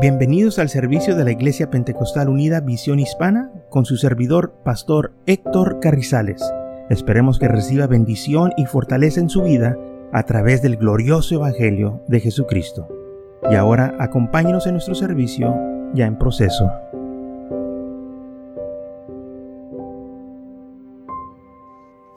Bienvenidos al servicio de la Iglesia Pentecostal Unida Visión Hispana con su servidor, Pastor Héctor Carrizales. Esperemos que reciba bendición y fortaleza en su vida a través del glorioso Evangelio de Jesucristo. Y ahora acompáñenos en nuestro servicio ya en proceso.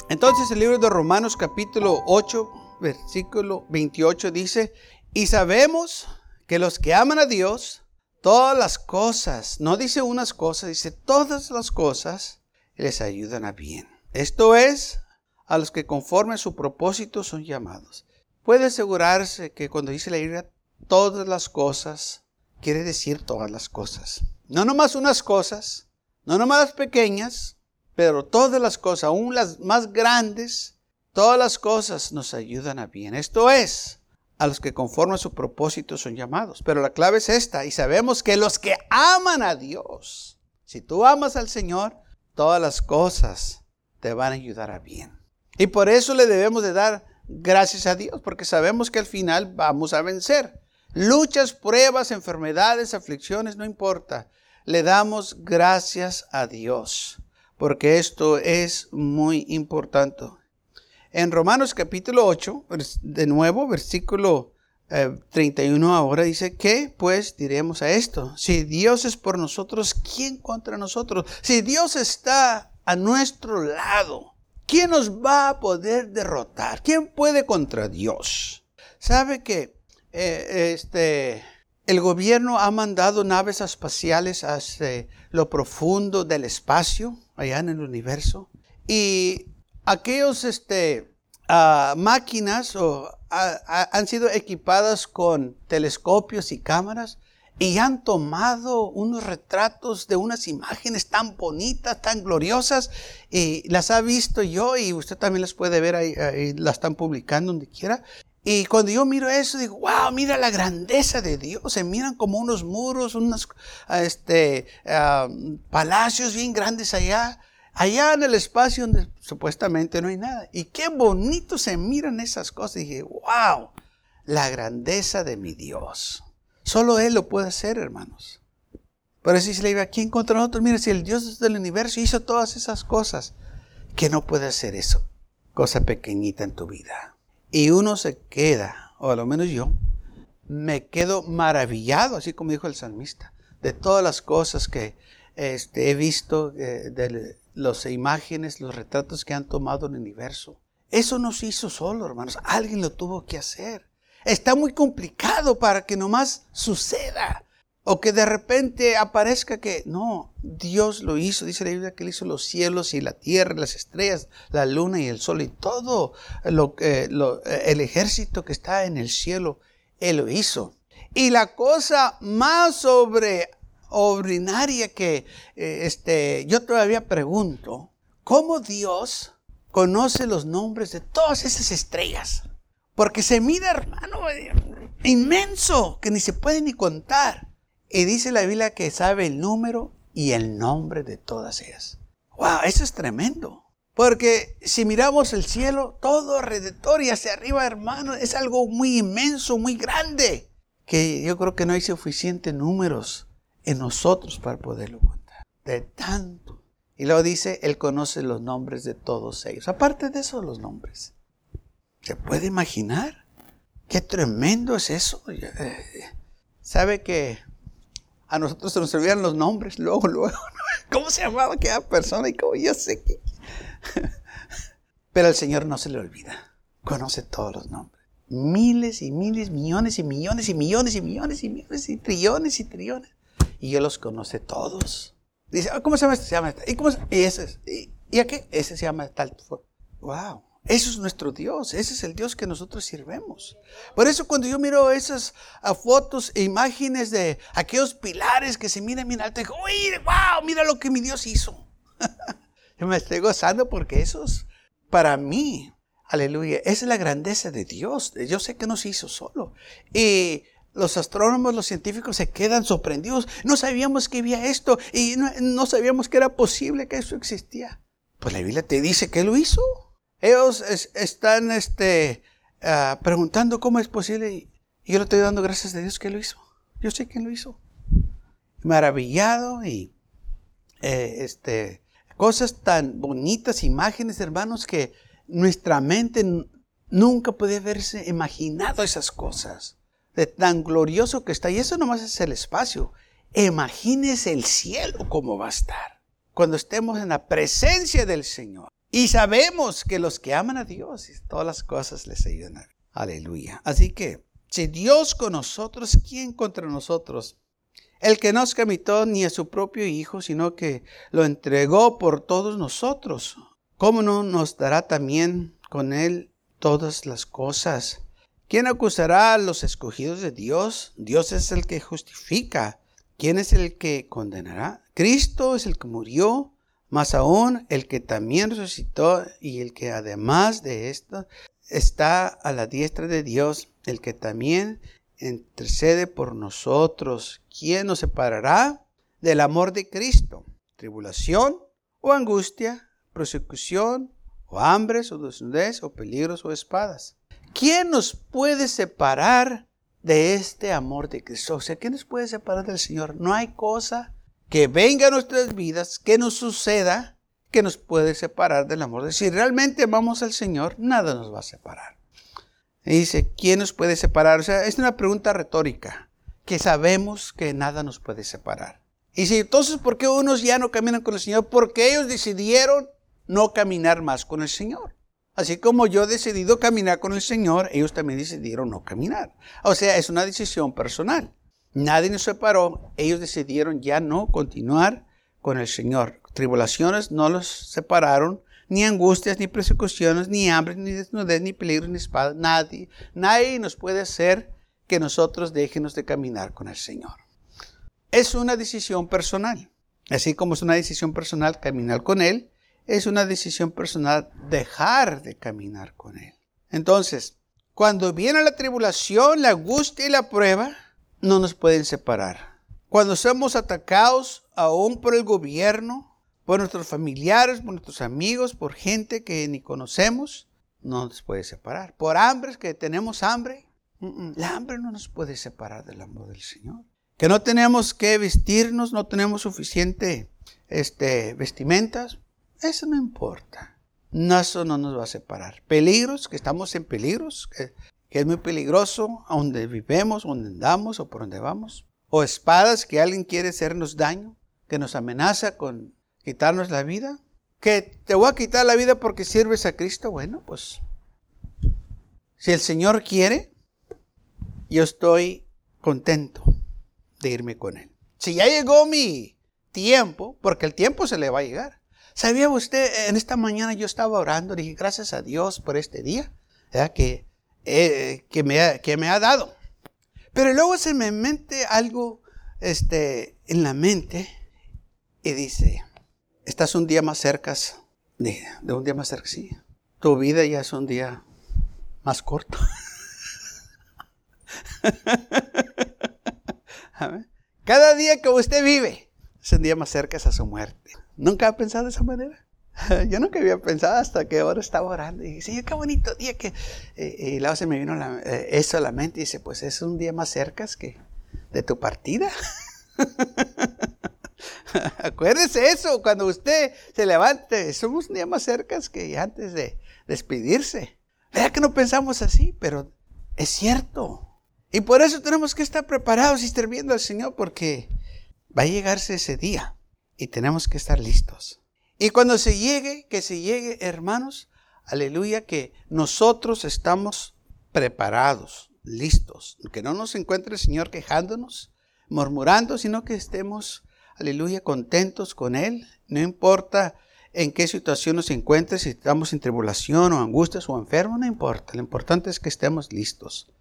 Entonces el libro de Romanos capítulo 8, versículo 28 dice, y sabemos que los que aman a Dios, todas las cosas, no dice unas cosas, dice todas las cosas, les ayudan a bien. Esto es, a los que conforme a su propósito son llamados. Puede asegurarse que cuando dice la Biblia todas las cosas, quiere decir todas las cosas. No nomás unas cosas, no nomás las pequeñas, pero todas las cosas, aún las más grandes, todas las cosas nos ayudan a bien. Esto es, a los que conforme a su propósito son llamados. Pero la clave es esta, y sabemos que los que aman a Dios, si tú amas al Señor, todas las cosas te van a ayudar a bien. Y por eso le debemos de dar gracias a Dios, porque sabemos que al final vamos a vencer. Luchas, pruebas, enfermedades, aflicciones, no importa. Le damos gracias a Dios, porque esto es muy importante. En Romanos capítulo 8, de nuevo, versículo 31 eh, ahora dice, ¿qué pues diremos a esto? Si Dios es por nosotros, ¿quién contra nosotros? Si Dios está a nuestro lado, ¿quién nos va a poder derrotar? ¿Quién puede contra Dios? ¿Sabe que eh, este, el gobierno ha mandado naves espaciales hacia lo profundo del espacio, allá en el universo? Y aquellos este, ah, máquinas han sido equipadas con telescopios y cámaras y han tomado unos retratos de unas imágenes tan bonitas, tan gloriosas, y las ha visto yo y usted también las puede ver ahí, ahí las están publicando donde quiera. Y cuando yo miro eso, digo, wow, mira la grandeza de Dios. Se miran como unos muros, unos este, ah, palacios bien grandes allá allá en el espacio donde supuestamente no hay nada. Y qué bonito se miran esas cosas. Y dije, wow, la grandeza de mi Dios. Solo Él lo puede hacer, hermanos. Pero si se le iba aquí contra nosotros, mire, si el Dios del universo hizo todas esas cosas, que no puede hacer eso, cosa pequeñita en tu vida. Y uno se queda, o a lo menos yo, me quedo maravillado, así como dijo el salmista, de todas las cosas que este, he visto eh, del, las imágenes, los retratos que han tomado en el universo. Eso no se hizo solo, hermanos. Alguien lo tuvo que hacer. Está muy complicado para que nomás suceda. O que de repente aparezca que no, Dios lo hizo. Dice la Biblia que Él hizo los cielos y la tierra, las estrellas, la luna y el sol y todo lo, lo, el ejército que está en el cielo. Él lo hizo. Y la cosa más sobre ordinaria que eh, este, yo todavía pregunto, ¿cómo Dios conoce los nombres de todas esas estrellas? Porque se mide, hermano, inmenso, que ni se puede ni contar. Y dice la Biblia que sabe el número y el nombre de todas ellas. ¡Wow! Eso es tremendo. Porque si miramos el cielo, todo alrededor y hacia arriba, hermano, es algo muy inmenso, muy grande. Que yo creo que no hay suficientes números en nosotros para poderlo contar. De tanto. Y luego dice, Él conoce los nombres de todos ellos. Aparte de eso, los nombres. ¿Se puede imaginar? Qué tremendo es eso. Eh, ¿Sabe que a nosotros se nos olvidan los nombres luego, luego? ¿Cómo se llamaba aquella persona? Y como yo sé que... Pero al Señor no se le olvida. Conoce todos los nombres. Miles y miles, millones y millones y millones y millones y millones y trillones y trillones y Él los conoce todos. Dice, ah, ¿cómo se llama este? Se llama este. ¿Y, cómo y ese ¿Y, ¿Y a qué? Ese se llama tal. ¡Wow! Eso es nuestro Dios, ese es el Dios que nosotros sirvemos. Por eso cuando yo miro esas fotos e imágenes de aquellos pilares que se miran bien alto, digo, ¡Uy, wow! Mira lo que mi Dios hizo. yo me estoy gozando porque eso es para mí, aleluya, es la grandeza de Dios. Yo sé que no se hizo solo. Y los astrónomos, los científicos se quedan sorprendidos. No sabíamos que había esto y no, sabíamos que era posible que eso existía. Pues la Biblia te dice que lo hizo. Ellos están este, ah, preguntando cómo es posible y, yo le estoy dando gracias a Dios que lo hizo. Yo sé quién lo hizo. maravillado y eh, este, cosas tan bonitas, imágenes, hermanos, que nuestra mente nunca puede haberse imaginado esas cosas. De tan glorioso que está. Y eso nomás es el espacio. Imagínese el cielo cómo va a estar. Cuando estemos en la presencia del Señor. Y sabemos que los que aman a Dios, todas las cosas les ayudan. Aleluya. Así que, si Dios con nosotros, ¿quién contra nosotros? El que no escamitó ni a su propio Hijo, sino que lo entregó por todos nosotros. ¿Cómo no nos dará también con él todas las cosas? ¿Quién acusará a los escogidos de Dios? Dios es el que justifica. ¿Quién es el que condenará? Cristo es el que murió, más aún el que también resucitó y el que además de esto está a la diestra de Dios, el que también intercede por nosotros. ¿Quién nos separará del amor de Cristo? ¿Tribulación o angustia, persecución o hambres o desnudez o peligros o espadas? ¿Quién nos puede separar de este amor de Cristo? O sea, ¿quién nos puede separar del Señor? No hay cosa que venga a nuestras vidas, que nos suceda, que nos puede separar del amor. Si realmente amamos al Señor, nada nos va a separar. Y dice, ¿quién nos puede separar? O sea, es una pregunta retórica, que sabemos que nada nos puede separar. Y si entonces, ¿por qué unos ya no caminan con el Señor? Porque ellos decidieron no caminar más con el Señor. Así como yo he decidido caminar con el Señor, ellos también decidieron no caminar. O sea, es una decisión personal. Nadie nos separó, ellos decidieron ya no continuar con el Señor. Tribulaciones no los separaron, ni angustias, ni persecuciones, ni hambre, ni desnudez, ni peligro, ni espada. Nadie, nadie nos puede hacer que nosotros dejemos de caminar con el Señor. Es una decisión personal. Así como es una decisión personal caminar con Él, es una decisión personal dejar de caminar con Él. Entonces, cuando viene la tribulación, la angustia y la prueba, no nos pueden separar. Cuando somos atacados aún por el gobierno, por nuestros familiares, por nuestros amigos, por gente que ni conocemos, no nos puede separar. Por hambres que tenemos hambre, la hambre no nos puede separar del amor del Señor. Que no tenemos que vestirnos, no tenemos suficiente este, vestimentas, eso no importa. No, eso no nos va a separar. Peligros, que estamos en peligros, que, es muy peligroso a donde vivemos, donde andamos o por donde vamos. O espadas que alguien quiere hacernos daño, que nos amenaza con quitarnos la vida. Que te voy a quitar la vida porque sirves a Cristo. Bueno, pues si el Señor quiere, yo estoy contento de irme con Él. Si ya llegó mi tiempo, porque el tiempo se le va a llegar. ¿Sabía usted? En esta mañana yo estaba orando, dije, gracias a Dios por este día que, eh, que, me ha, que me ha dado. Pero luego se me mente algo este, en la mente y dice, estás un día más cerca de, un día más cerca, sí. Tu vida ya es un día más corto. Cada día que usted vive es un día más cerca a su muerte. ¿Nunca ha pensado de esa manera? Yo nunca había pensado hasta que ahora estaba orando y dije, qué bonito día que... Eh, y luego se me vino eh, eso a la mente y dice, pues es un día más cerca que de tu partida. Acuérdese eso, cuando usted se levante, somos un día más cerca que antes de despedirse. Vea que no pensamos así, pero es cierto. Y por eso tenemos que estar preparados y sirviendo al Señor, porque va a llegarse ese día y tenemos que estar listos. Y cuando se llegue, que se llegue, hermanos, aleluya, que nosotros estamos preparados, listos. Que no nos encuentre el Señor quejándonos, murmurando, sino que estemos aleluya, contentos con Él. No importa en qué situación nos encuentre, si estamos en tribulación o angustias o enfermos, no importa. Lo importante es que estemos listos.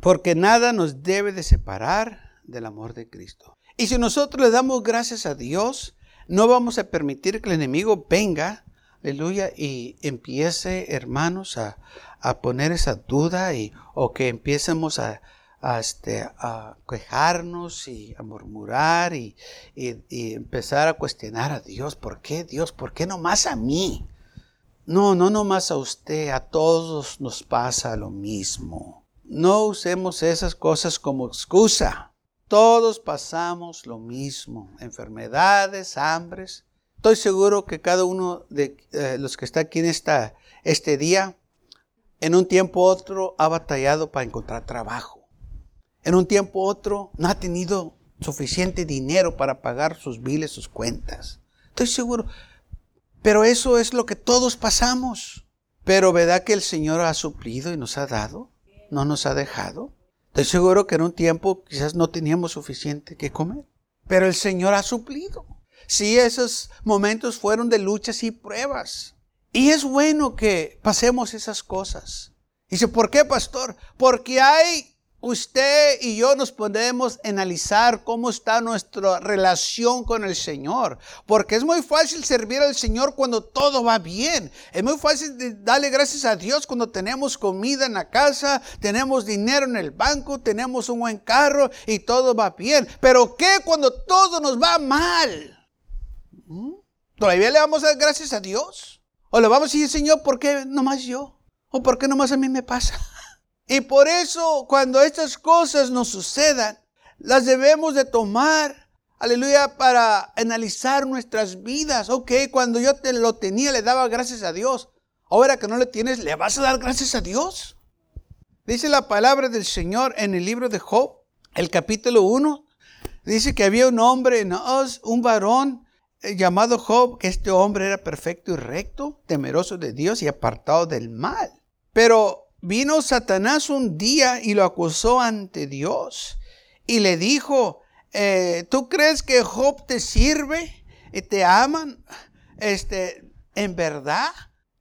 Porque nada nos debe de separar del amor de Cristo. Y si nosotros le damos gracias a Dios, no vamos a permitir que el enemigo venga, aleluya, y empiece, hermanos, a, a poner esa duda y, o que empiecemos a, este, a quejarnos y a murmurar y, empezar a cuestionar a Dios. ¿Por qué Dios? ¿Por qué no más a mí? No, no nomás a usted, a todos nos pasa lo mismo. No usemos esas cosas como excusa. Todos pasamos lo mismo, enfermedades, hambres. Estoy seguro que cada uno de eh, los que está aquí en esta, este día, en un tiempo u otro ha batallado para encontrar trabajo. En un tiempo u otro no ha tenido suficiente dinero para pagar sus biles, sus cuentas. Estoy seguro. Pero eso es lo que todos pasamos. Pero ¿verdad que el Señor ha suplido y nos ha dado? ¿No nos ha dejado? Estoy seguro que en un tiempo quizás no teníamos suficiente que comer. Pero el Señor ha suplido. Sí, esos momentos fueron de luchas y pruebas. Y es bueno que pasemos esas cosas. Dice, ¿por qué, pastor? Porque hay usted y yo nos podemos analizar cómo está nuestra relación con el Señor. Porque es muy fácil servir al Señor cuando todo va bien. Es muy fácil darle gracias a Dios cuando tenemos comida en la casa, tenemos dinero en el banco, tenemos un buen carro y todo va bien. Pero ¿qué cuando todo nos va mal? ¿Mm? ¿Todavía le vamos a dar gracias a Dios? ¿O le vamos a decir, Señor, ¿por qué nomás yo? ¿O por qué nomás a mí me pasa? Y por eso cuando estas cosas nos sucedan, las debemos de tomar, aleluya, para analizar nuestras vidas. Ok, cuando yo te lo tenía le daba gracias a Dios. Ahora que no le tienes, ¿le vas a dar gracias a Dios? Dice la palabra del Señor en el libro de Job, el capítulo 1. Dice que había un hombre en un varón eh, llamado Job, que este hombre era perfecto y recto, temeroso de Dios y apartado del mal. Pero Vino Satanás un día y lo acusó ante Dios y le dijo, eh, ¿tú crees que Job te sirve y te aman? Este, en verdad,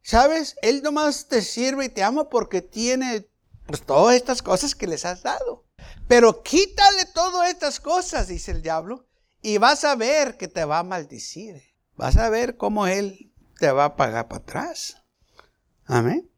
¿sabes? Él nomás te sirve y te ama porque tiene pues, todas estas cosas que les has dado. Pero quítale todas estas cosas, dice el diablo, y vas a ver que te va a maldecir. Vas a ver cómo él te va a pagar para atrás. Amén.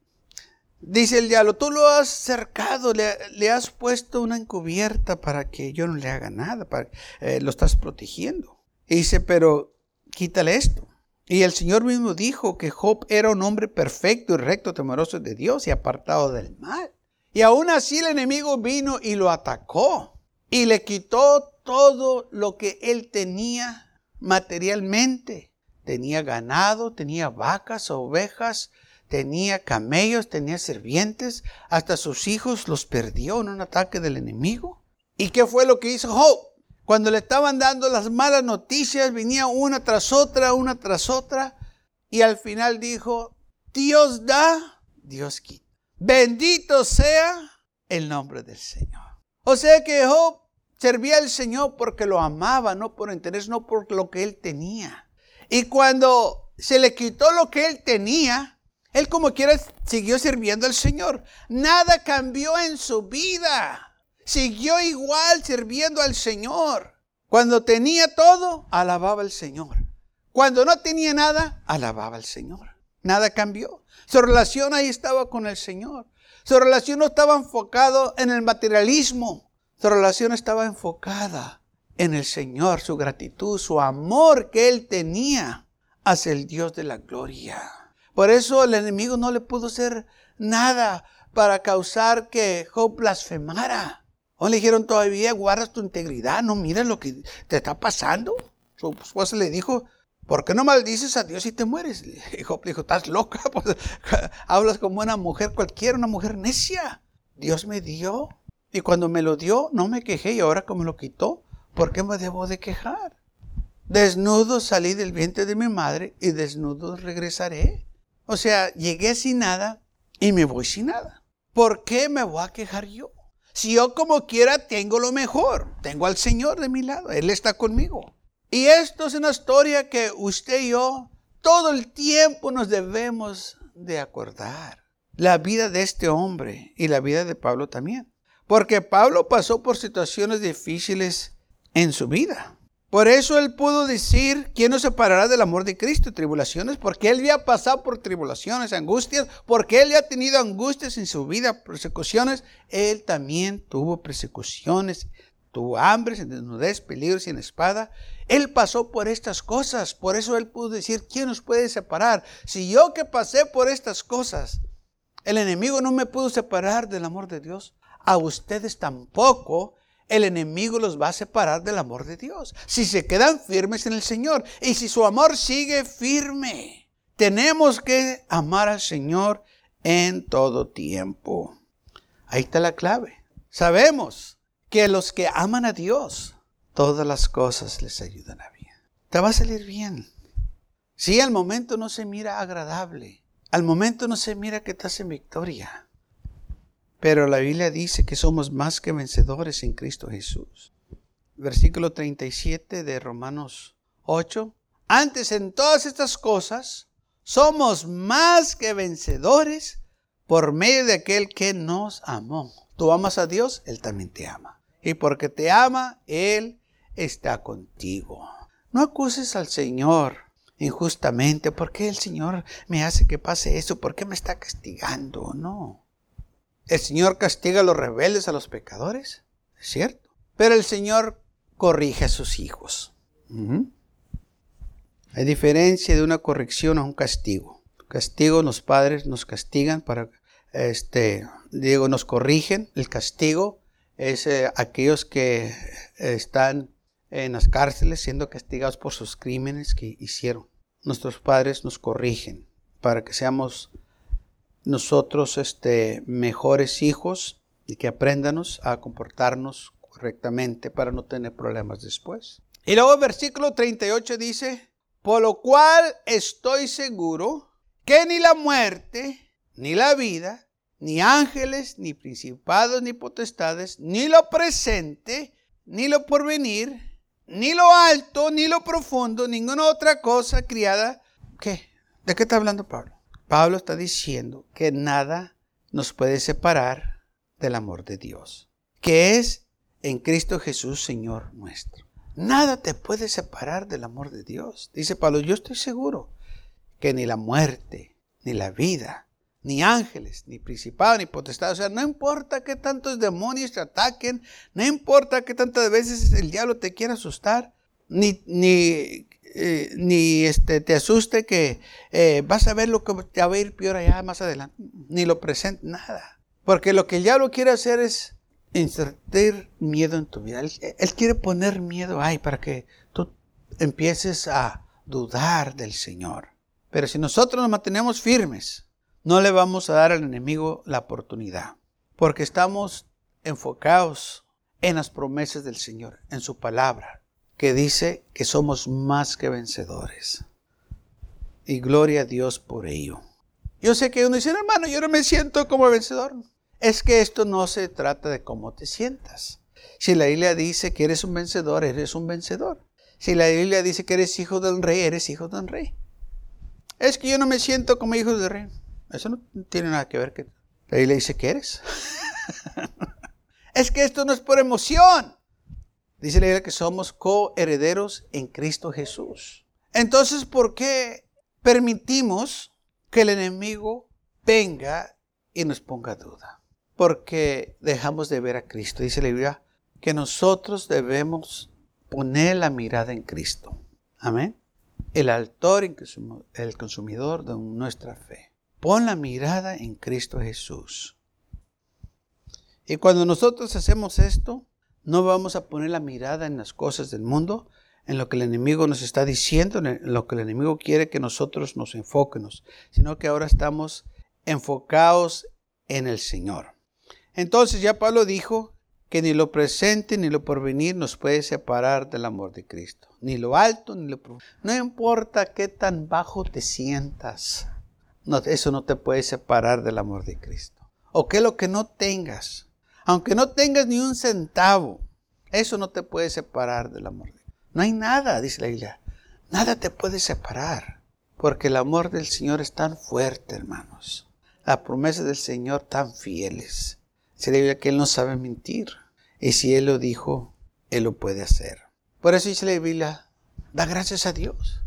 Dice el diablo, tú lo has cercado, le, has puesto una encubierta para que yo no le haga nada, para, eh, lo estás protegiendo. Y dice, pero quítale esto. Y el Señor mismo dijo que Job era un hombre perfecto y recto, temeroso de Dios y apartado del mal. Y aún así el enemigo vino y lo atacó y le quitó todo lo que él tenía materialmente. Tenía ganado, tenía vacas, ovejas, tenía camellos, tenía sirvientes, hasta sus hijos los perdió en un ataque del enemigo. ¿Y qué fue lo que hizo Job? Cuando le estaban dando las malas noticias, venía una tras otra, una tras otra, y al final dijo, Dios da, Dios quita. Bendito sea el nombre del Señor. O sea que Job servía al Señor porque lo amaba, no por interés, no por lo que él tenía. Y cuando se le quitó lo que él tenía, él como quiera siguió sirviendo al Señor. Nada cambió en su vida. Siguió igual sirviendo al Señor. Cuando tenía todo, alababa al Señor. Cuando no tenía nada, alababa al Señor. Nada cambió. Su relación ahí estaba con el Señor. Su relación no estaba enfocada en el materialismo. Su relación estaba enfocada en el Señor, su gratitud, su amor que él tenía hacia el Dios de la gloria. Por eso el enemigo no le pudo hacer nada para causar que Job blasfemara. O le dijeron todavía, guardas tu integridad, no mires lo que te está pasando. Su esposa le dijo, ¿por qué no maldices a Dios y te mueres? Y Job dijo, estás loca, pues, hablas como una mujer cualquiera, una mujer necia. Dios me dio. Y cuando me lo dio, no me quejé y ahora que me lo quitó, ¿por qué me debo de quejar? Desnudo salí del vientre de mi madre y desnudo regresaré. O sea, llegué sin nada y me voy sin nada. ¿Por qué me voy a quejar yo? Si yo como quiera tengo lo mejor, tengo al Señor de mi lado, Él está conmigo. Y esto es una historia que usted y yo todo el tiempo nos debemos de acordar. La vida de este hombre y la vida de Pablo también. Porque Pablo pasó por situaciones difíciles en su vida. Por eso él pudo decir, ¿quién nos separará del amor de Cristo? Tribulaciones, porque él había pasado por tribulaciones, angustias, porque él ya ha tenido angustias en su vida, persecuciones. Él también tuvo persecuciones, tuvo hambre, desnudez, peligros y en espada. Él pasó por estas cosas, por eso él pudo decir, ¿quién nos puede separar? Si yo que pasé por estas cosas, el enemigo no me pudo separar del amor de Dios, a ustedes tampoco el enemigo los va a separar del amor de Dios. Si se quedan firmes en el Señor y si su amor sigue firme, tenemos que amar al Señor en todo tiempo. Ahí está la clave. Sabemos que los que aman a Dios, todas las cosas les ayudan a bien. Te va a salir bien. Si al momento no se mira agradable, al momento no se mira que estás en victoria. Pero la Biblia dice que somos más que vencedores en Cristo Jesús. Versículo 37 de Romanos 8. Antes en todas estas cosas somos más que vencedores por medio de aquel que nos amó. Tú amas a Dios, Él también te ama. Y porque te ama, Él está contigo. No acuses al Señor injustamente. ¿Por qué el Señor me hace que pase eso? ¿Por qué me está castigando? No. El Señor castiga a los rebeldes, a los pecadores, es cierto. Pero el Señor corrige a sus hijos. Hay diferencia de una corrección a un castigo. Castigo, los padres nos castigan para, este, digo, nos corrigen. El castigo es eh, aquellos que están en las cárceles siendo castigados por sus crímenes que hicieron. Nuestros padres nos corrigen para que seamos nosotros este, mejores hijos y que aprendanos a comportarnos correctamente para no tener problemas después. Y luego el versículo 38 dice, por lo cual estoy seguro que ni la muerte, ni la vida, ni ángeles, ni principados, ni potestades, ni lo presente, ni lo porvenir, ni lo alto, ni lo profundo, ninguna otra cosa criada. ¿Qué? ¿De qué está hablando Pablo? Pablo está diciendo que nada nos puede separar del amor de Dios, que es en Cristo Jesús, Señor nuestro. Nada te puede separar del amor de Dios. Dice Pablo, yo estoy seguro que ni la muerte, ni la vida, ni ángeles, ni principados, ni potestades. O sea, no importa que tantos demonios te ataquen, no importa que tantas veces el diablo te quiera asustar, ni, ni eh, ni este, te asuste que eh, vas a ver lo que te va a ir peor allá más adelante, ni lo presente, nada. Porque lo que el diablo quiere hacer es insertar miedo en tu vida. Él, él quiere poner miedo ahí para que tú empieces a dudar del Señor. Pero si nosotros nos mantenemos firmes, no le vamos a dar al enemigo la oportunidad. Porque estamos enfocados en las promesas del Señor, en su palabra que dice que somos más que vencedores. Y gloria a Dios por ello. Yo sé que uno dice, hermano, yo no me siento como vencedor. Es que esto no se trata de cómo te sientas. Si la Biblia dice que eres un vencedor, eres un vencedor. Si la Biblia dice que eres hijo del rey, eres hijo del rey. Es que yo no me siento como hijo del rey. Eso no tiene nada que ver que la Biblia dice que eres. es que esto no es por emoción. Dice la Biblia que somos coherederos en Cristo Jesús. Entonces, ¿por qué permitimos que el enemigo venga y nos ponga duda? Porque dejamos de ver a Cristo. Dice la Biblia que nosotros debemos poner la mirada en Cristo. Amén. El autor, el consumidor de nuestra fe. Pon la mirada en Cristo Jesús. Y cuando nosotros hacemos esto, no vamos a poner la mirada en las cosas del mundo, en lo que el enemigo nos está diciendo, en lo que el enemigo quiere que nosotros nos enfoquemos, sino que ahora estamos enfocados en el Señor. Entonces ya Pablo dijo que ni lo presente ni lo porvenir nos puede separar del amor de Cristo. Ni lo alto ni lo profundo. No importa qué tan bajo te sientas, no, eso no te puede separar del amor de Cristo. O que lo que no tengas, aunque no tengas ni un centavo, eso no te puede separar del amor. No hay nada, dice la Biblia. Nada te puede separar. Porque el amor del Señor es tan fuerte, hermanos. Las promesas del Señor tan fieles. Se le que Él no sabe mentir. Y si Él lo dijo, Él lo puede hacer. Por eso dice la Biblia, da gracias a Dios.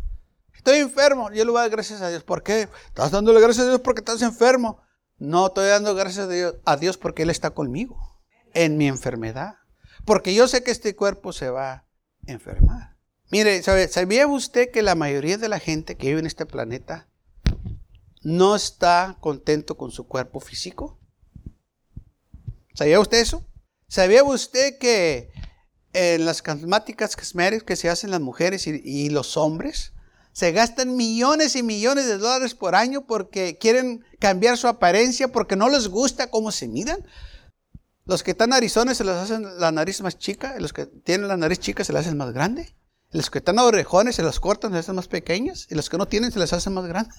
Estoy enfermo, yo le voy a dar gracias a Dios. ¿Por qué? Estás dándole gracias a Dios porque estás enfermo. No, estoy dando gracias a Dios, a Dios porque Él está conmigo en mi enfermedad. Porque yo sé que este cuerpo se va a enfermar. Mire, ¿sabía usted que la mayoría de la gente que vive en este planeta no está contento con su cuerpo físico? ¿Sabía usted eso? ¿Sabía usted que en las cosméticas que se hacen las mujeres y, los hombres, se gastan millones y millones de dólares por año porque quieren cambiar su apariencia, porque no les gusta cómo se miran. Los que están narizones se les hacen la nariz más chica, los que tienen la nariz chica se les hacen más grande. Los que están orejones se los cortan, se les hacen más pequeñas. Y los que no tienen se les hacen más grandes.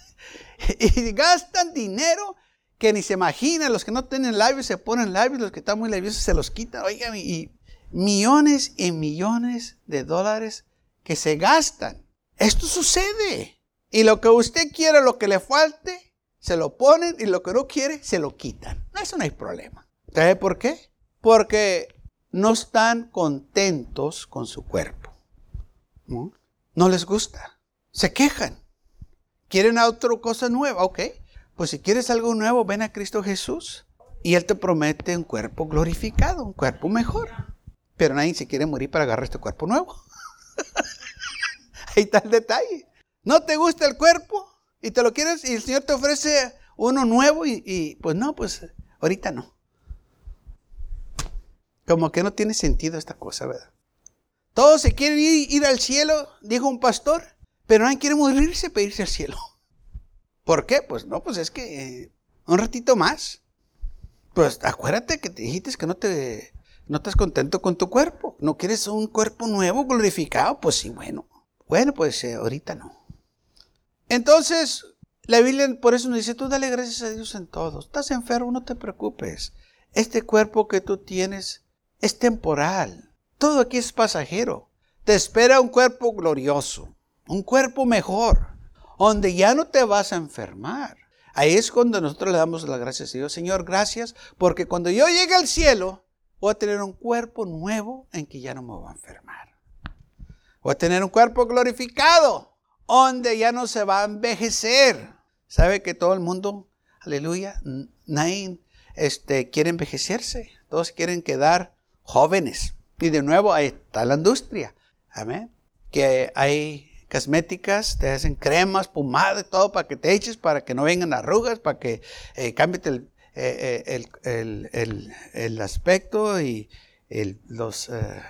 Y gastan dinero que ni se imaginan. Los que no tienen labios se ponen labios. Los que están muy labiosos se los quitan. Oigan, y millones y millones de dólares que se gastan. Esto sucede. Y lo que usted quiere, lo que le falte, se lo ponen y lo que no quiere, se lo quitan. Eso no hay problema. ¿Sabe por qué? Porque no están contentos con su cuerpo. ¿No? no les gusta. Se quejan. Quieren otra cosa nueva. Ok. Pues si quieres algo nuevo, ven a Cristo Jesús. Y Él te promete un cuerpo glorificado, un cuerpo mejor. Pero nadie se quiere morir para agarrar este cuerpo nuevo. Ahí está el detalle. No te gusta el cuerpo y te lo quieres y el Señor te ofrece uno nuevo y, pues no, pues ahorita no. Como que no tiene sentido esta cosa, ¿verdad? Todos se quieren ir, al cielo, dijo un pastor, pero nadie quiere morirse para irse al cielo. ¿Por qué? Pues no, pues es que eh, un ratito más. Pues acuérdate que te dijiste que no te no estás contento con tu cuerpo. ¿No quieres un cuerpo nuevo, glorificado? Pues sí, bueno. Bueno, pues eh, ahorita no. Entonces, la Biblia por eso nos dice, tú dale gracias a Dios en todo. Estás enfermo, no te preocupes. Este cuerpo que tú tienes es temporal. Todo aquí es pasajero. Te espera un cuerpo glorioso, un cuerpo mejor, donde ya no te vas a enfermar. Ahí es cuando nosotros le damos las gracias a Dios. Señor, gracias, porque cuando yo llegue al cielo, voy a tener un cuerpo nuevo en que ya no me voy a enfermar. Voy a tener un cuerpo glorificado, donde ya no se va a envejecer. ¿Sabe que todo el mundo, aleluya, nadie este, quiere envejecerse? Todos quieren quedar jóvenes. Y de nuevo, ahí está la industria. Amén. Que hay cosméticas, te hacen cremas, pomadas, todo para que te eches, para que no vengan arrugas, para que eh, cambies el, eh, eh, el, el, el, aspecto y los eh,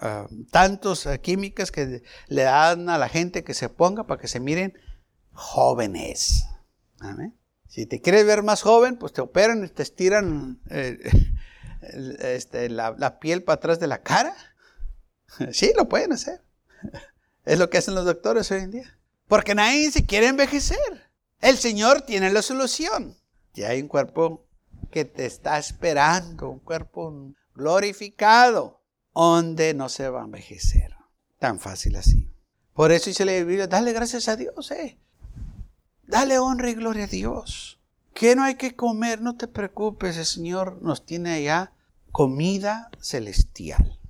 ah, tantos químicas que le dan a la gente que se ponga para que se miren jóvenes. Si te quieres ver más joven, pues te operan te estiran este, la, piel para atrás de la cara. Sí, lo pueden hacer. Es lo que hacen los doctores hoy en día. Porque nadie se quiere envejecer. El Señor tiene la solución. Ya hay un cuerpo que te está esperando, un cuerpo glorificado, donde no se va a envejecer. Tan fácil así. Por eso dice la Biblia, dale gracias a Dios, eh. Dale honra y gloria a Dios. Que no hay que comer, no te preocupes, el Señor nos tiene allá comida celestial.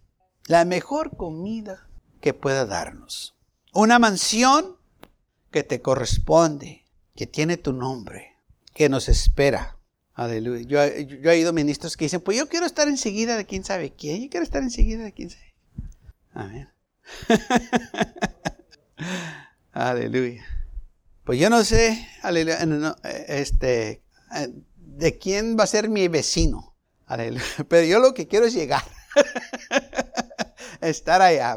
La mejor comida que pueda darnos. Una mansión que te corresponde, que tiene tu nombre, que nos espera Aleluya. Yo, he ido ministros que dicen, pues yo quiero estar enseguida de quién sabe quién. Yo quiero estar enseguida de quién sabe. Amén. aleluya. Pues yo no sé, aleluya, este, eh, de quién va a ser mi vecino. Aleluya. Pero yo lo que quiero es llegar. estar allá.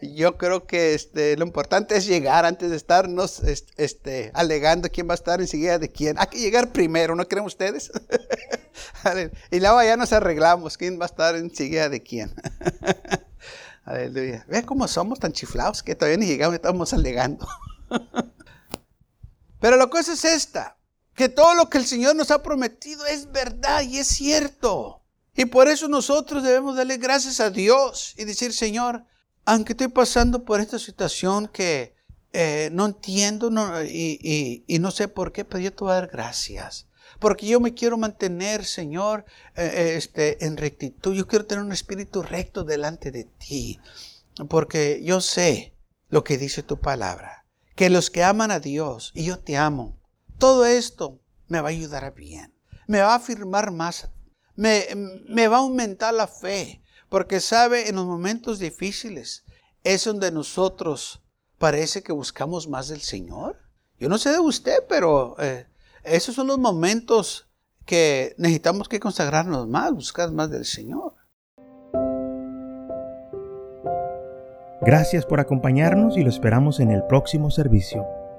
Yo, creo que este, lo importante es llegar antes de estarnos este, alegando quién va a estar enseguida de quién. Hay que llegar primero, ¿no creen ustedes? y luego ya nos arreglamos quién va a estar enseguida de quién. Aleluya. Ve cómo somos tan chiflados que todavía ni llegamos y estamos alegando. Pero la cosa es esta, que todo lo que el Señor nos ha prometido es verdad y es cierto. Y por eso nosotros debemos darle gracias a Dios y decir, Señor, aunque estoy pasando por esta situación que eh, no entiendo y, no sé por qué, pero yo te voy a dar gracias. Porque yo me quiero mantener, Señor, eh, eh, este, en rectitud. Yo quiero tener un espíritu recto delante de ti. Porque yo sé lo que dice tu palabra. Que los que aman a Dios, y yo te amo, todo esto me va a ayudar a bien, me va a afirmar más, me, me va a aumentar la fe, porque sabe, en los momentos difíciles es donde nosotros parece que buscamos más del Señor. Yo no sé de usted, pero eh, esos son los momentos que necesitamos que consagrarnos más, buscar más del Señor. Gracias por acompañarnos y lo esperamos en el próximo servicio.